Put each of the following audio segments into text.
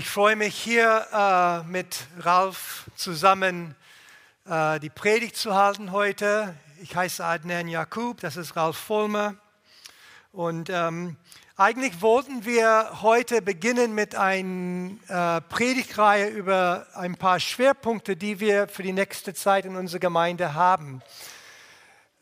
Ich freue mich hier äh, mit Ralf zusammen äh, die Predigt zu halten heute. Ich heiße Adnan Jakub, das ist Ralf Vollmer. Und ähm, eigentlich wollten wir heute beginnen mit einer äh, Predigtreihe über ein paar Schwerpunkte, die wir für die nächste Zeit in unserer Gemeinde haben,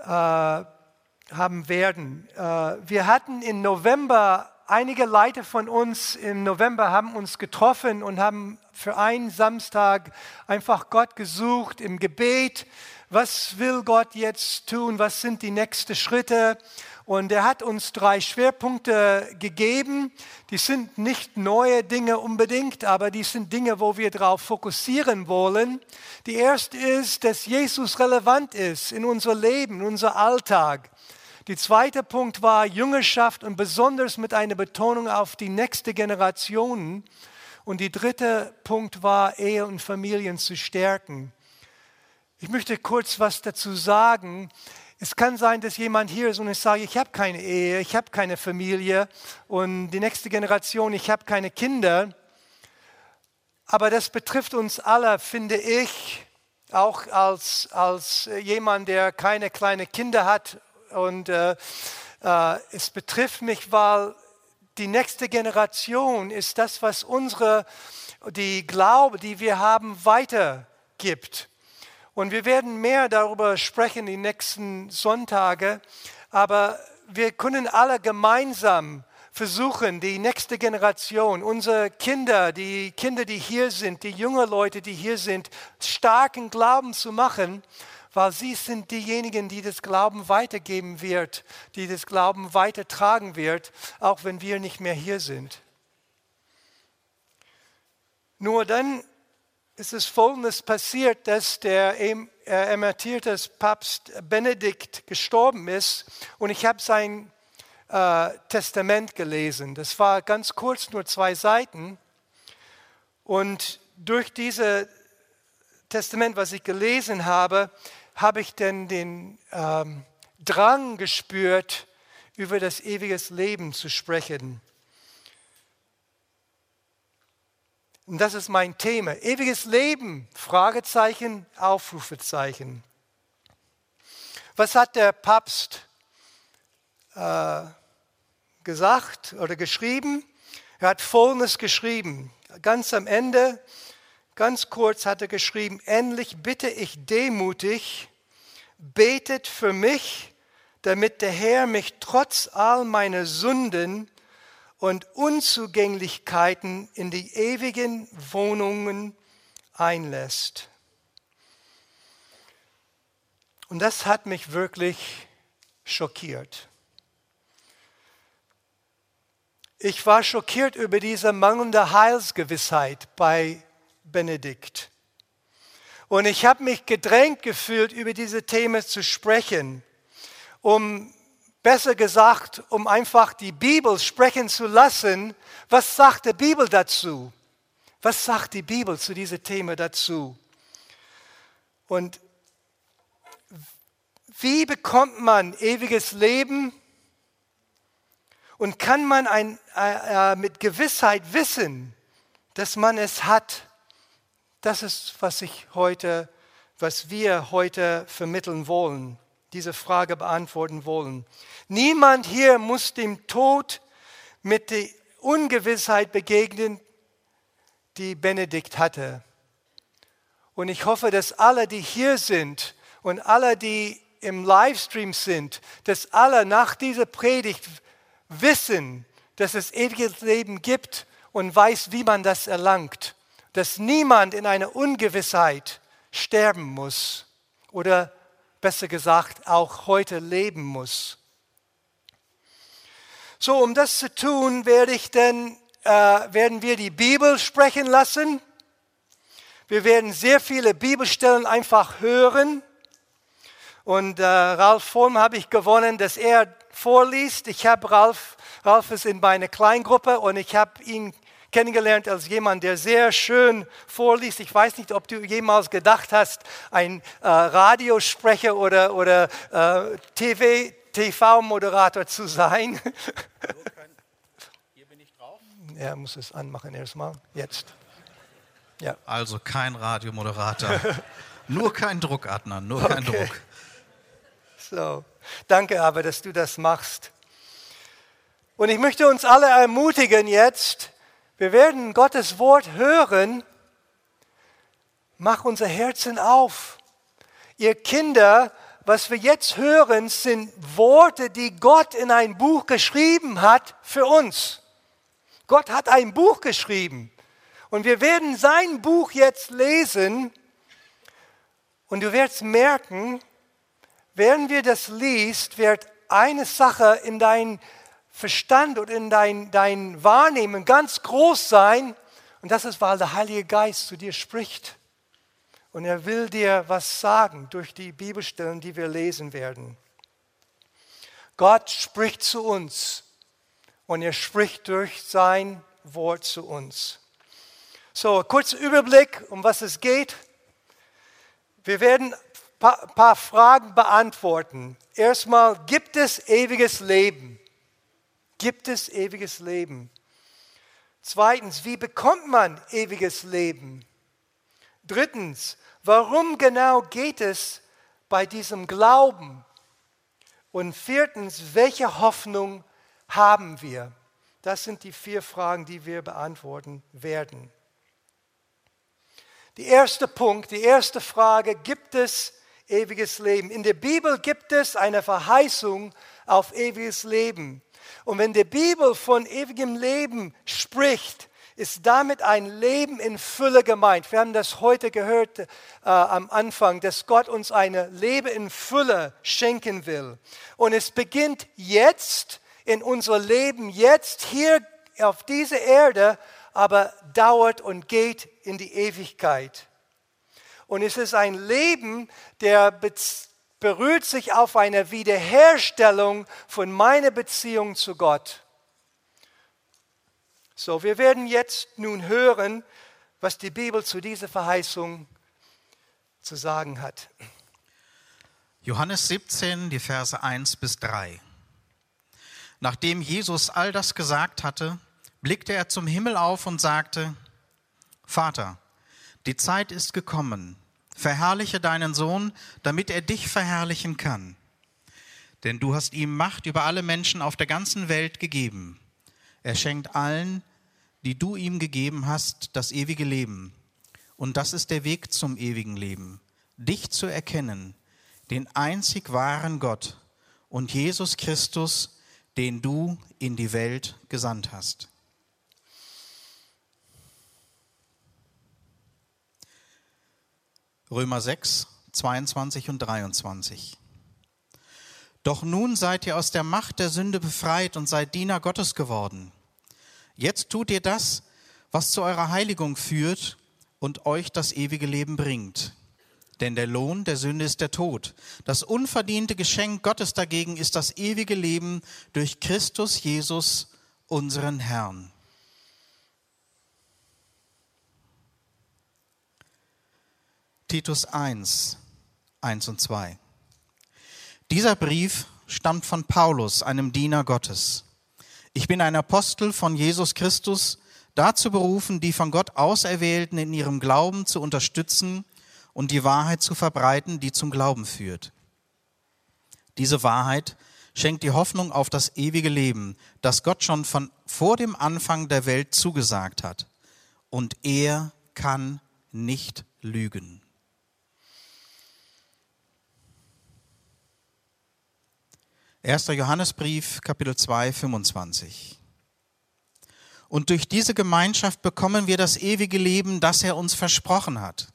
äh, haben werden. Äh, wir hatten im November einige Leute von uns im November haben uns getroffen und haben für einen Samstag einfach Gott gesucht im Gebet. Was will Gott jetzt tun? Was sind die nächsten Schritte? Und er hat uns drei Schwerpunkte gegeben. Die sind nicht neue Dinge unbedingt, aber die sind Dinge, wo wir darauf fokussieren wollen. Die erste ist, dass Jesus relevant ist in unser Leben, in unser Alltag. Der zweite Punkt war Jüngerschaft und besonders mit einer Betonung auf die nächste Generation. Und der dritte Punkt war Ehe und Familien zu stärken. Ich möchte kurz was dazu sagen. Es kann sein, dass jemand hier ist und ich sage, ich habe keine Ehe, ich habe keine Familie und die nächste Generation, ich habe keine Kinder. Aber das betrifft uns alle, finde ich, auch als, als jemand, der keine kleinen Kinder hat und äh, äh, es betrifft mich, weil die nächste Generation ist das, was unsere, die Glaube, die wir haben, weitergibt. Und wir werden mehr darüber sprechen die nächsten Sonntage, aber wir können alle gemeinsam versuchen, die nächste Generation, unsere Kinder, die Kinder, die hier sind, die jungen Leute, die hier sind, starken Glauben zu machen weil sie sind diejenigen, die das Glauben weitergeben wird, die das Glauben weitertragen wird, auch wenn wir nicht mehr hier sind. Nur dann ist es Folgendes passiert, dass der äh, emeritierte Papst Benedikt gestorben ist und ich habe sein äh, Testament gelesen. Das war ganz kurz, nur zwei Seiten. Und durch dieses Testament, was ich gelesen habe, habe ich denn den ähm, Drang gespürt, über das ewige Leben zu sprechen. Und das ist mein Thema. Ewiges Leben, Fragezeichen, Aufrufezeichen. Was hat der Papst äh, gesagt oder geschrieben? Er hat Folgendes geschrieben. Ganz am Ende Ganz kurz hat er geschrieben, endlich bitte ich demutig, betet für mich, damit der Herr mich trotz all meiner Sünden und Unzugänglichkeiten in die ewigen Wohnungen einlässt. Und das hat mich wirklich schockiert. Ich war schockiert über diese mangelnde Heilsgewissheit bei Benedikt. Und ich habe mich gedrängt gefühlt, über diese Themen zu sprechen, um besser gesagt, um einfach die Bibel sprechen zu lassen. Was sagt die Bibel dazu? Was sagt die Bibel zu diesem Thema dazu? Und wie bekommt man ewiges Leben? Und kann man ein, äh, äh mit Gewissheit wissen, dass man es hat? Das ist, was ich heute, was wir heute vermitteln wollen, diese Frage beantworten wollen. Niemand hier muss dem Tod mit der Ungewissheit begegnen, die Benedikt hatte. Und ich hoffe, dass alle, die hier sind und alle, die im Livestream sind, dass alle nach dieser Predigt wissen, dass es ewiges Leben gibt und weiß, wie man das erlangt dass niemand in einer Ungewissheit sterben muss oder besser gesagt auch heute leben muss. So, um das zu tun, werde ich denn, äh, werden wir die Bibel sprechen lassen. Wir werden sehr viele Bibelstellen einfach hören. Und äh, Ralf Form habe ich gewonnen, dass er vorliest. Ich habe Ralf, Ralf ist in meiner Kleingruppe und ich habe ihn kennengelernt als jemand, der sehr schön vorliest. Ich weiß nicht, ob du jemals gedacht hast, ein äh, Radiosprecher oder, oder äh, TV, TV-Moderator zu sein. Hier bin ich drauf. Er muss es anmachen erstmal. Jetzt. Ja. Also kein Radiomoderator. nur kein Druck, Adnan, nur kein okay. Druck. So, danke aber, dass du das machst. Und ich möchte uns alle ermutigen jetzt, wir werden Gottes Wort hören. Mach unser Herzen auf. Ihr Kinder, was wir jetzt hören, sind Worte, die Gott in ein Buch geschrieben hat für uns. Gott hat ein Buch geschrieben. Und wir werden sein Buch jetzt lesen. Und du wirst merken, während wir das liest, wird eine Sache in dein Verstand und in dein, dein Wahrnehmen ganz groß sein. Und das ist, weil der Heilige Geist zu dir spricht. Und er will dir was sagen durch die Bibelstellen, die wir lesen werden. Gott spricht zu uns und er spricht durch sein Wort zu uns. So, kurzer Überblick, um was es geht. Wir werden ein paar, paar Fragen beantworten. Erstmal, gibt es ewiges Leben? Gibt es ewiges Leben? Zweitens, wie bekommt man ewiges Leben? Drittens, warum genau geht es bei diesem Glauben? Und viertens, welche Hoffnung haben wir? Das sind die vier Fragen, die wir beantworten werden. Der erste Punkt, die erste Frage, gibt es ewiges Leben? In der Bibel gibt es eine Verheißung auf ewiges Leben. Und wenn die Bibel von ewigem Leben spricht, ist damit ein Leben in Fülle gemeint. Wir haben das heute gehört äh, am Anfang, dass Gott uns ein Leben in Fülle schenken will. Und es beginnt jetzt in unser Leben, jetzt hier auf dieser Erde, aber dauert und geht in die Ewigkeit. Und es ist ein Leben, der berührt sich auf eine Wiederherstellung von meiner Beziehung zu Gott. So, wir werden jetzt nun hören, was die Bibel zu dieser Verheißung zu sagen hat. Johannes 17, die Verse 1 bis 3. Nachdem Jesus all das gesagt hatte, blickte er zum Himmel auf und sagte, Vater, die Zeit ist gekommen, verherrliche deinen Sohn, damit er dich verherrlichen kann. Denn du hast ihm Macht über alle Menschen auf der ganzen Welt gegeben. Er schenkt allen, die du ihm gegeben hast, das ewige Leben. Und das ist der Weg zum ewigen Leben, dich zu erkennen, den einzig wahren Gott und Jesus Christus, den du in die Welt gesandt hast. Römer 6, 22 und 23. Doch nun seid ihr aus der Macht der Sünde befreit und seid Diener Gottes geworden. Jetzt tut ihr das, was zu eurer Heiligung führt und euch das ewige Leben bringt. Denn der Lohn der Sünde ist der Tod. Das unverdiente Geschenk Gottes dagegen ist das ewige Leben durch Christus Jesus, unseren Herrn. Titus 1, 1 und 2. Dieser Brief stammt von Paulus, einem Diener Gottes. Ich bin ein Apostel von Jesus Christus, dazu berufen, die von Gott Auserwählten in ihrem Glauben zu unterstützen und die Wahrheit zu verbreiten, die zum Glauben führt. Diese Wahrheit schenkt die Hoffnung auf das ewige Leben, das Gott schon von vor dem Anfang der Welt zugesagt hat. Und er kann nicht lügen. 1. Johannesbrief, Kapitel 2, 25. Und durch diese Gemeinschaft bekommen wir das ewige Leben, das er uns versprochen hat.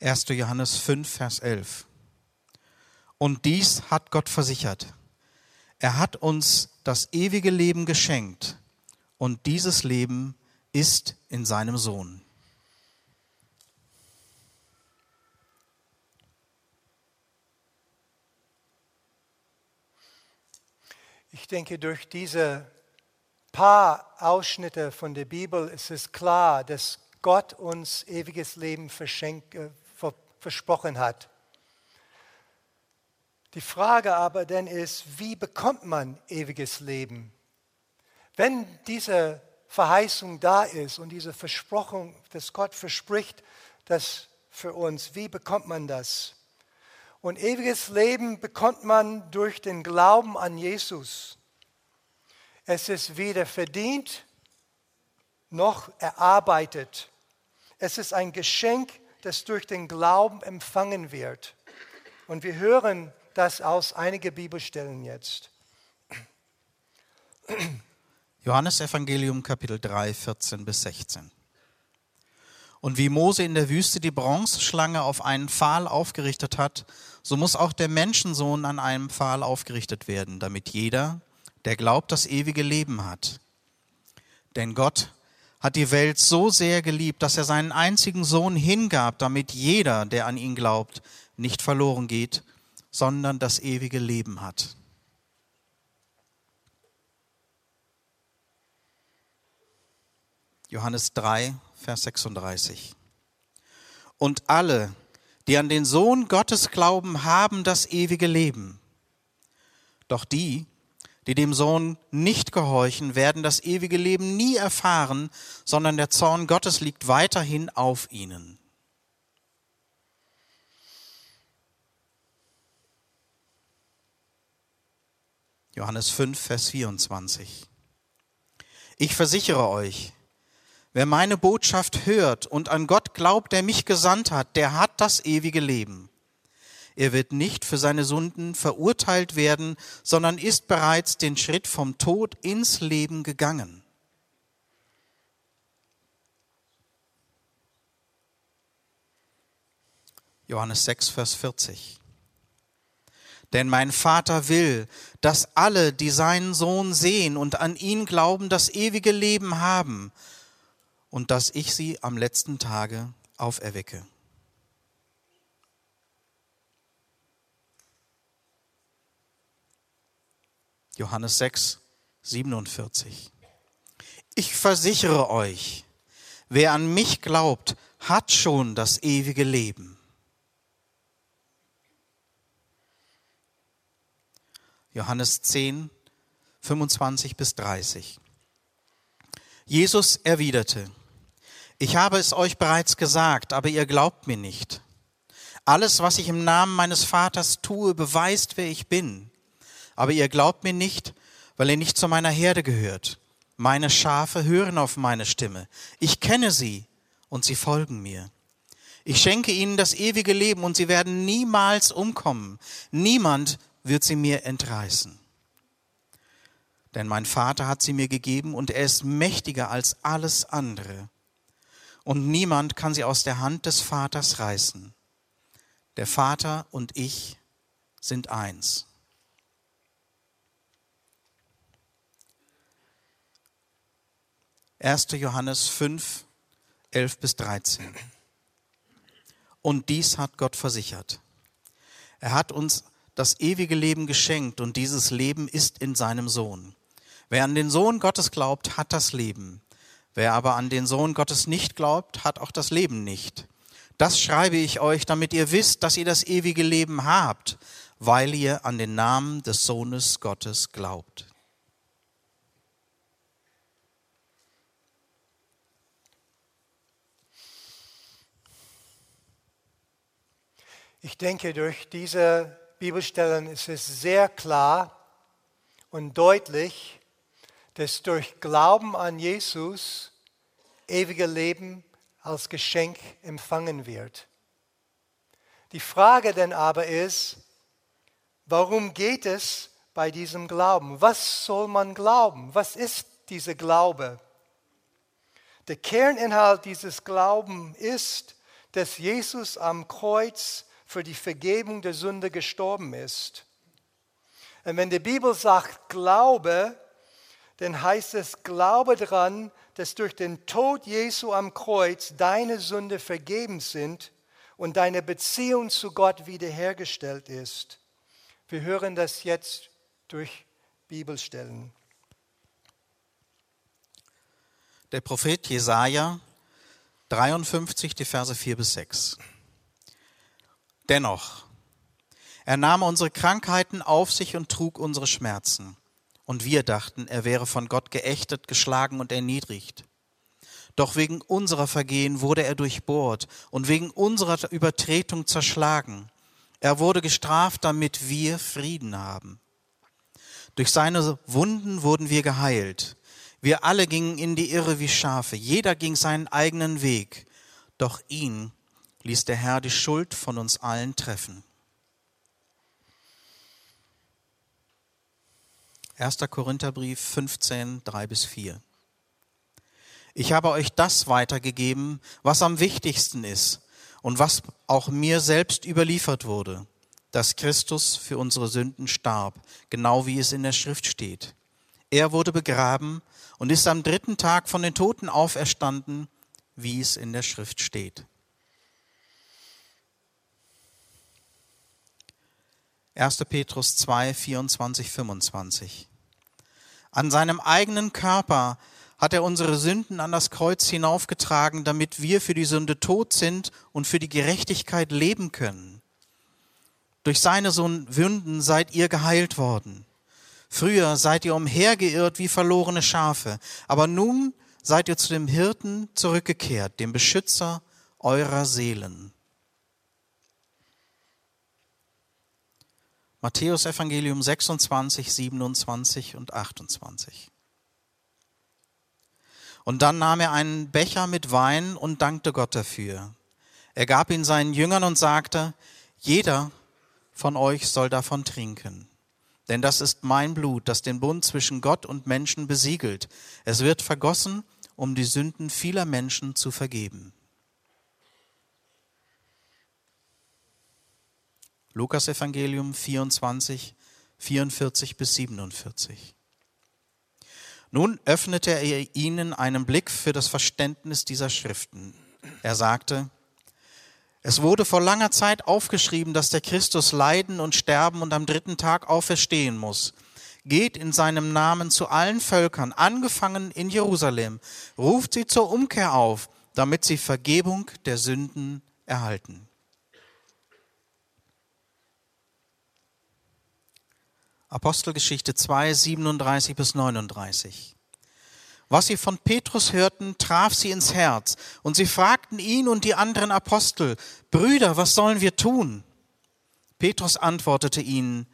Erster Johannes 5, Vers 11. Und dies hat Gott versichert. Er hat uns das ewige Leben geschenkt und dieses Leben ist in seinem Sohn. Denke, durch diese paar Ausschnitte von der Bibel ist es klar, dass Gott uns ewiges Leben äh, versprochen hat. Die Frage aber dann ist, wie bekommt man ewiges Leben? Wenn diese Verheißung da ist und diese Versprochung, dass Gott verspricht, das für uns, wie bekommt man das? Und ewiges Leben bekommt man durch den Glauben an Jesus. Es ist weder verdient noch erarbeitet. Es ist ein Geschenk, das durch den Glauben empfangen wird. Und wir hören das aus einigen Bibelstellen jetzt. Johannes Evangelium Kapitel 3, 14 bis 16. Und wie Mose in der Wüste die Bronzeschlange auf einen Pfahl aufgerichtet hat, so muss auch der Menschensohn an einem Pfahl aufgerichtet werden, damit jeder, der glaubt, das ewige Leben hat. Denn Gott hat die Welt so sehr geliebt, dass er seinen einzigen Sohn hingab, damit jeder, der an ihn glaubt, nicht verloren geht, sondern das ewige Leben hat. Johannes 3, Vers 36. Und alle, die an den Sohn Gottes glauben, haben das ewige Leben. Doch die, die dem Sohn nicht gehorchen, werden das ewige Leben nie erfahren, sondern der Zorn Gottes liegt weiterhin auf ihnen. Johannes 5, Vers 24. Ich versichere euch, Wer meine Botschaft hört und an Gott glaubt, der mich gesandt hat, der hat das ewige Leben. Er wird nicht für seine Sünden verurteilt werden, sondern ist bereits den Schritt vom Tod ins Leben gegangen. Johannes 6, Vers 40. Denn mein Vater will, dass alle, die seinen Sohn sehen und an ihn glauben, das ewige Leben haben und dass ich sie am letzten Tage auferwecke. Johannes 6, 47. Ich versichere euch, wer an mich glaubt, hat schon das ewige Leben. Johannes 10, 25 bis 30. Jesus erwiderte, ich habe es euch bereits gesagt, aber ihr glaubt mir nicht. Alles, was ich im Namen meines Vaters tue, beweist, wer ich bin. Aber ihr glaubt mir nicht, weil ihr nicht zu meiner Herde gehört. Meine Schafe hören auf meine Stimme. Ich kenne sie und sie folgen mir. Ich schenke ihnen das ewige Leben und sie werden niemals umkommen. Niemand wird sie mir entreißen. Denn mein Vater hat sie mir gegeben und er ist mächtiger als alles andere und niemand kann sie aus der Hand des Vaters reißen. Der Vater und ich sind eins. Erste Johannes 5, 11 bis 13. Und dies hat Gott versichert. Er hat uns das ewige Leben geschenkt und dieses Leben ist in seinem Sohn. Wer an den Sohn Gottes glaubt, hat das Leben. Wer aber an den Sohn Gottes nicht glaubt, hat auch das Leben nicht. Das schreibe ich euch, damit ihr wisst, dass ihr das ewige Leben habt, weil ihr an den Namen des Sohnes Gottes glaubt. Ich denke, durch diese Bibelstellen ist es sehr klar und deutlich, dass durch Glauben an Jesus ewige Leben als Geschenk empfangen wird. Die Frage dann aber ist, warum geht es bei diesem Glauben? Was soll man glauben? Was ist dieser Glaube? Der Kerninhalt dieses Glaubens ist, dass Jesus am Kreuz für die Vergebung der Sünde gestorben ist. Und wenn die Bibel sagt Glaube, dann heißt es, glaube daran, dass durch den Tod Jesu am Kreuz deine Sünde vergeben sind und deine Beziehung zu Gott wiederhergestellt ist. Wir hören das jetzt durch Bibelstellen. Der Prophet Jesaja 53, die Verse 4 bis 6. Dennoch, Er nahm unsere Krankheiten auf sich und trug unsere Schmerzen. Und wir dachten, er wäre von Gott geächtet, geschlagen und erniedrigt. Doch wegen unserer Vergehen wurde er durchbohrt und wegen unserer Übertretung zerschlagen. Er wurde gestraft, damit wir Frieden haben. Durch seine Wunden wurden wir geheilt. Wir alle gingen in die Irre wie Schafe. Jeder ging seinen eigenen Weg. Doch ihn ließ der Herr die Schuld von uns allen treffen. 1. Korintherbrief 15, 3 bis 4. Ich habe euch das weitergegeben, was am wichtigsten ist und was auch mir selbst überliefert wurde, dass Christus für unsere Sünden starb, genau wie es in der Schrift steht. Er wurde begraben und ist am dritten Tag von den Toten auferstanden, wie es in der Schrift steht. 1. Petrus 2, 24, 25. An seinem eigenen Körper hat er unsere Sünden an das Kreuz hinaufgetragen, damit wir für die Sünde tot sind und für die Gerechtigkeit leben können. Durch seine Wunden seid ihr geheilt worden. Früher seid ihr umhergeirrt wie verlorene Schafe, aber nun seid ihr zu dem Hirten zurückgekehrt, dem Beschützer eurer Seelen. Matthäus Evangelium 26, 27 und 28. Und dann nahm er einen Becher mit Wein und dankte Gott dafür. Er gab ihn seinen Jüngern und sagte, jeder von euch soll davon trinken. Denn das ist mein Blut, das den Bund zwischen Gott und Menschen besiegelt. Es wird vergossen, um die Sünden vieler Menschen zu vergeben. Lukas Evangelium 24, 44 bis 47. Nun öffnete er ihnen einen Blick für das Verständnis dieser Schriften. Er sagte, es wurde vor langer Zeit aufgeschrieben, dass der Christus leiden und sterben und am dritten Tag auferstehen muss. Geht in seinem Namen zu allen Völkern, angefangen in Jerusalem, ruft sie zur Umkehr auf, damit sie Vergebung der Sünden erhalten. Apostelgeschichte 2, 37 bis 39. Was sie von Petrus hörten, traf sie ins Herz, und sie fragten ihn und die anderen Apostel, Brüder, was sollen wir tun? Petrus antwortete ihnen,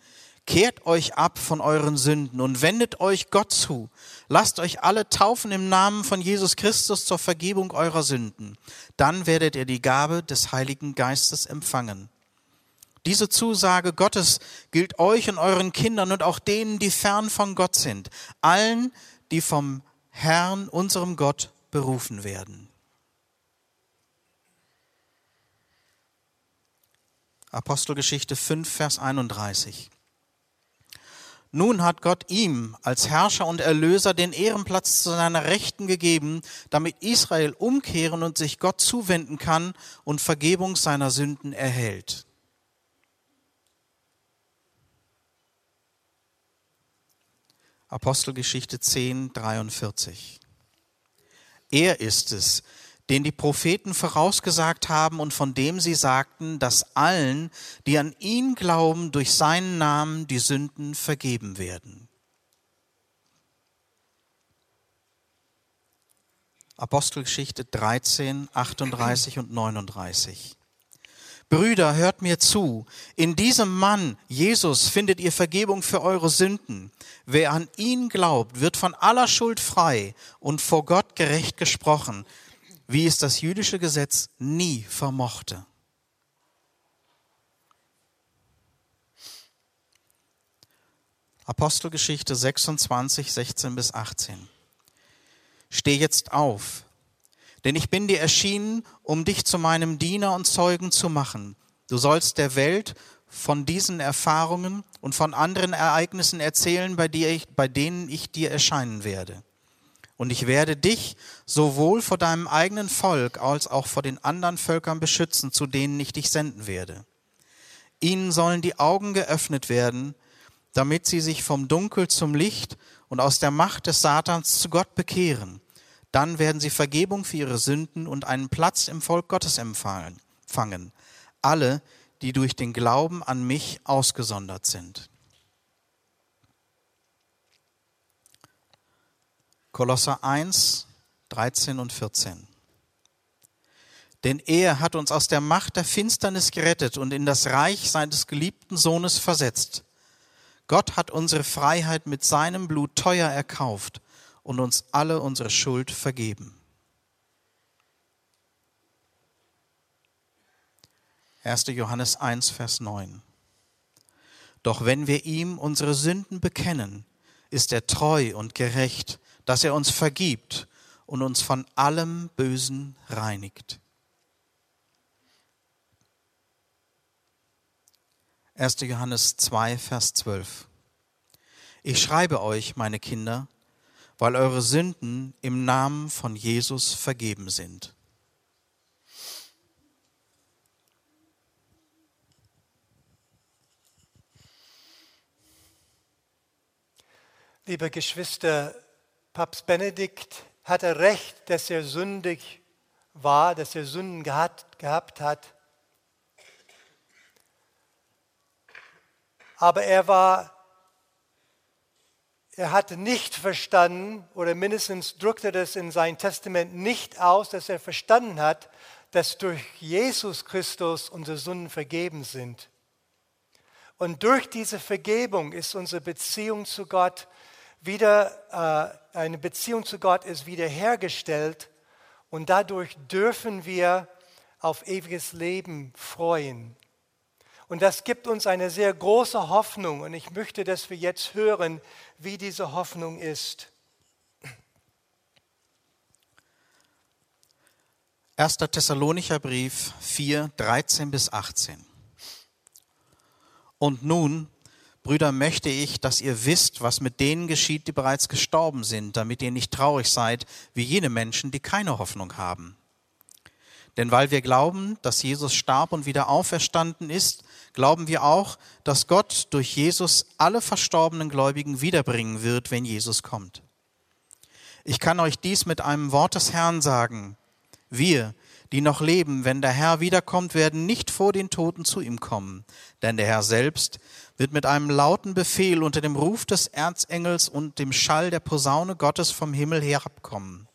Kehrt euch ab von euren Sünden und wendet euch Gott zu. Lasst euch alle taufen im Namen von Jesus Christus zur Vergebung eurer Sünden. Dann werdet ihr die Gabe des Heiligen Geistes empfangen. Diese Zusage Gottes gilt euch und euren Kindern und auch denen, die fern von Gott sind, allen, die vom Herrn, unserem Gott, berufen werden. Apostelgeschichte 5, Vers 31. Nun hat Gott ihm als Herrscher und Erlöser den Ehrenplatz zu seiner Rechten gegeben, damit Israel umkehren und sich Gott zuwenden kann und Vergebung seiner Sünden erhält. Apostelgeschichte 10, 43. Er ist es, den die Propheten vorausgesagt haben und von dem sie sagten, dass allen, die an ihn glauben, durch seinen Namen die Sünden vergeben werden. Apostelgeschichte 13, 38 und 39. Brüder, hört mir zu. In diesem Mann, Jesus, findet ihr Vergebung für eure Sünden. Wer an ihn glaubt, wird von aller Schuld frei und vor Gott gerecht gesprochen, wie es das jüdische Gesetz nie vermochte. Apostelgeschichte 26, 16 bis 18. Steh jetzt auf, denn ich bin dir erschienen, um dich zu meinem Diener und Zeugen zu machen. Du sollst der Welt von diesen Erfahrungen und von anderen Ereignissen erzählen, bei, ich, bei denen ich dir erscheinen werde. Und ich werde dich sowohl vor deinem eigenen Volk als auch vor den anderen Völkern beschützen, zu denen ich dich senden werde. Ihnen sollen die Augen geöffnet werden, damit sie sich vom Dunkel zum Licht und aus der Macht des Satans zu Gott bekehren dann werden sie Vergebung für ihre Sünden und einen Platz im Volk Gottes empfangen. Alle, die durch den Glauben an mich ausgesondert sind. Kolosser 1, 13 und 14. Denn er hat uns aus der Macht der Finsternis gerettet und in das Reich seines geliebten Sohnes versetzt. Gott hat unsere Freiheit mit seinem Blut teuer erkauft und uns alle unsere Schuld vergeben. 1. Johannes 1, Vers 9. Doch wenn wir ihm unsere Sünden bekennen, ist er treu und gerecht, dass er uns vergibt und uns von allem Bösen reinigt. 1. Johannes 2, Vers 12. Ich schreibe euch, meine Kinder, weil eure Sünden im Namen von Jesus vergeben sind. Liebe Geschwister, Papst Benedikt hatte recht, dass er sündig war, dass er Sünden gehabt, gehabt hat. aber er war, er hatte nicht verstanden, oder mindestens drückte das in sein Testament nicht aus, dass er verstanden hat, dass durch Jesus Christus unsere Sünden vergeben sind. Und durch diese Vergebung ist unsere Beziehung zu Gott wieder, äh, eine Beziehung zu Gott ist wiederhergestellt und dadurch dürfen wir auf ewiges Leben freuen. Und das gibt uns eine sehr große Hoffnung. Und ich möchte, dass wir jetzt hören, wie diese Hoffnung ist. 1. Thessalonicher Brief 4, 13 bis 18. Und nun, Brüder, möchte ich, dass ihr wisst, was mit denen geschieht, die bereits gestorben sind, damit ihr nicht traurig seid, wie jene Menschen, die keine Hoffnung haben. Denn weil wir glauben, dass Jesus starb und wieder auferstanden ist, glauben wir auch, dass Gott durch Jesus alle verstorbenen Gläubigen wiederbringen wird, wenn Jesus kommt. Ich kann euch dies mit einem Wort des Herrn sagen. Wir, die noch leben, wenn der Herr wiederkommt, werden nicht vor den Toten zu ihm kommen, denn der Herr selbst wird mit einem lauten Befehl unter dem Ruf des Erzengels und dem Schall der Posaune Gottes vom Himmel herabkommen.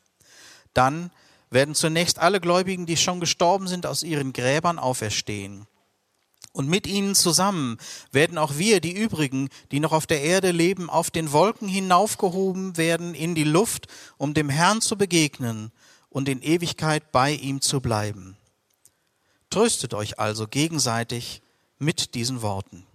Dann werden zunächst alle Gläubigen, die schon gestorben sind, aus ihren Gräbern auferstehen. Und mit ihnen zusammen werden auch wir, die übrigen, die noch auf der Erde leben, auf den Wolken hinaufgehoben werden in die Luft, um dem Herrn zu begegnen und in Ewigkeit bei ihm zu bleiben. Tröstet euch also gegenseitig mit diesen Worten.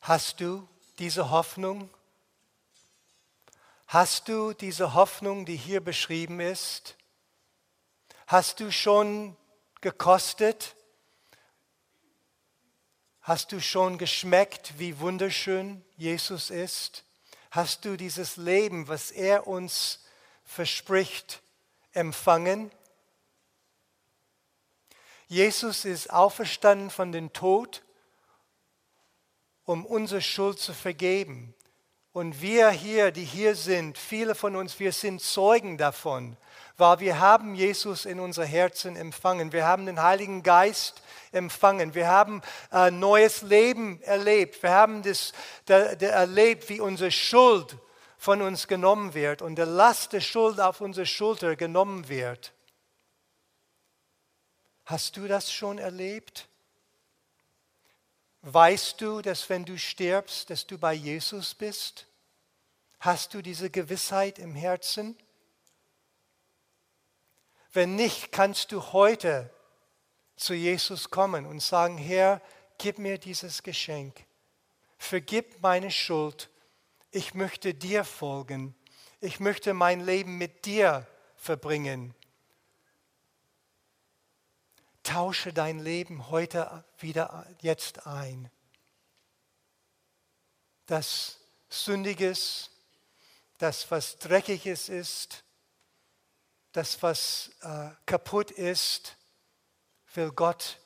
Hast du diese Hoffnung? Hast du diese Hoffnung, die hier beschrieben ist? Hast du schon gekostet? Hast du schon geschmeckt, wie wunderschön Jesus ist? Hast du dieses Leben, was er uns verspricht, empfangen? Jesus ist auferstanden von den Tod um unsere Schuld zu vergeben. Und wir hier, die hier sind, viele von uns, wir sind Zeugen davon, weil wir haben Jesus in unser Herzen empfangen. Wir haben den Heiligen Geist empfangen. Wir haben ein neues Leben erlebt. Wir haben das, der, der erlebt, wie unsere Schuld von uns genommen wird und der Last der Schuld auf unsere Schulter genommen wird. Hast du das schon erlebt? Weißt du, dass wenn du stirbst, dass du bei Jesus bist? Hast du diese Gewissheit im Herzen? Wenn nicht, kannst du heute zu Jesus kommen und sagen, Herr, gib mir dieses Geschenk. Vergib meine Schuld. Ich möchte dir folgen. Ich möchte mein Leben mit dir verbringen tausche dein Leben heute wieder jetzt ein. Das Sündiges, das, was Dreckiges ist, das, was äh, kaputt ist, will Gott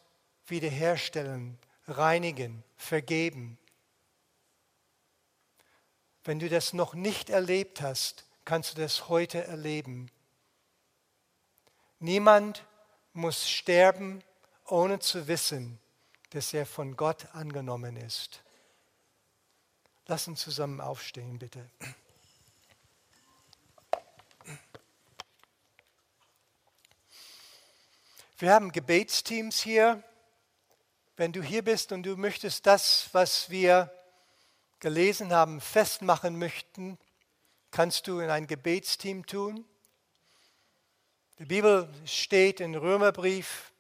wiederherstellen, reinigen, vergeben. Wenn du das noch nicht erlebt hast, kannst du das heute erleben. Niemand muss sterben, ohne zu wissen, dass er von Gott angenommen ist. Lass uns zusammen aufstehen, bitte. Wir haben Gebetsteams hier. Wenn du hier bist und du möchtest das, was wir gelesen haben, festmachen möchten, kannst du in ein Gebetsteam tun. Die Bibel steht im Römerbrief,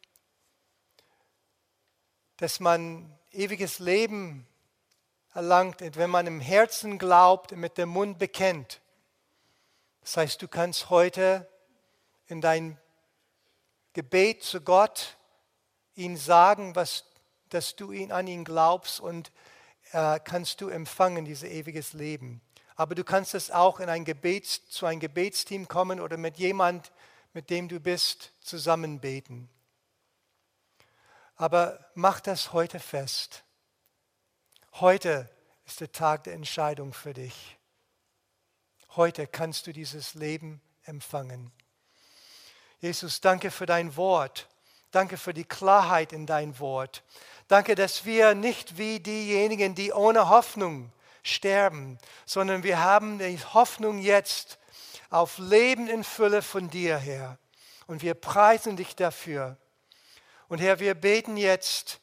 dass man ewiges Leben erlangt, wenn man im Herzen glaubt und mit dem Mund bekennt. Das heißt, du kannst heute in dein Gebet zu Gott ihn sagen, was, dass du ihn an ihn glaubst und äh, kannst du empfangen, dieses ewiges Leben. Aber du kannst es auch in ein Gebets, zu einem Gebetsteam kommen oder mit jemand, mit dem du bist, zusammen beten. Aber mach das heute fest. Heute ist der Tag der Entscheidung für dich. Heute kannst du dieses Leben empfangen. Jesus, danke für dein Wort. Danke für die Klarheit in dein Wort. Danke, dass wir nicht wie diejenigen, die ohne Hoffnung sterben, sondern wir haben die Hoffnung jetzt auf Leben in Fülle von dir, Herr. Und wir preisen dich dafür. Und Herr, wir beten jetzt,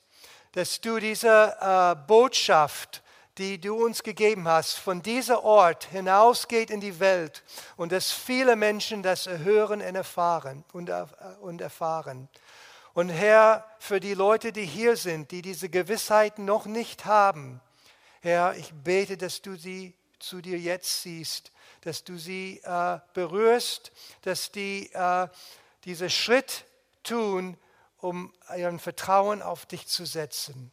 dass du diese äh, Botschaft, die du uns gegeben hast, von diesem Ort hinausgeht in die Welt und dass viele Menschen das hören und erfahren. Und, äh, und erfahren. Und Herr, für die Leute, die hier sind, die diese Gewissheit noch nicht haben, Herr, ich bete, dass du sie zu dir jetzt siehst, dass du sie äh, berührst, dass die äh, diesen Schritt tun, um ihren Vertrauen auf dich zu setzen.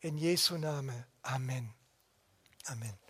In Jesu Name. Amen. Amen.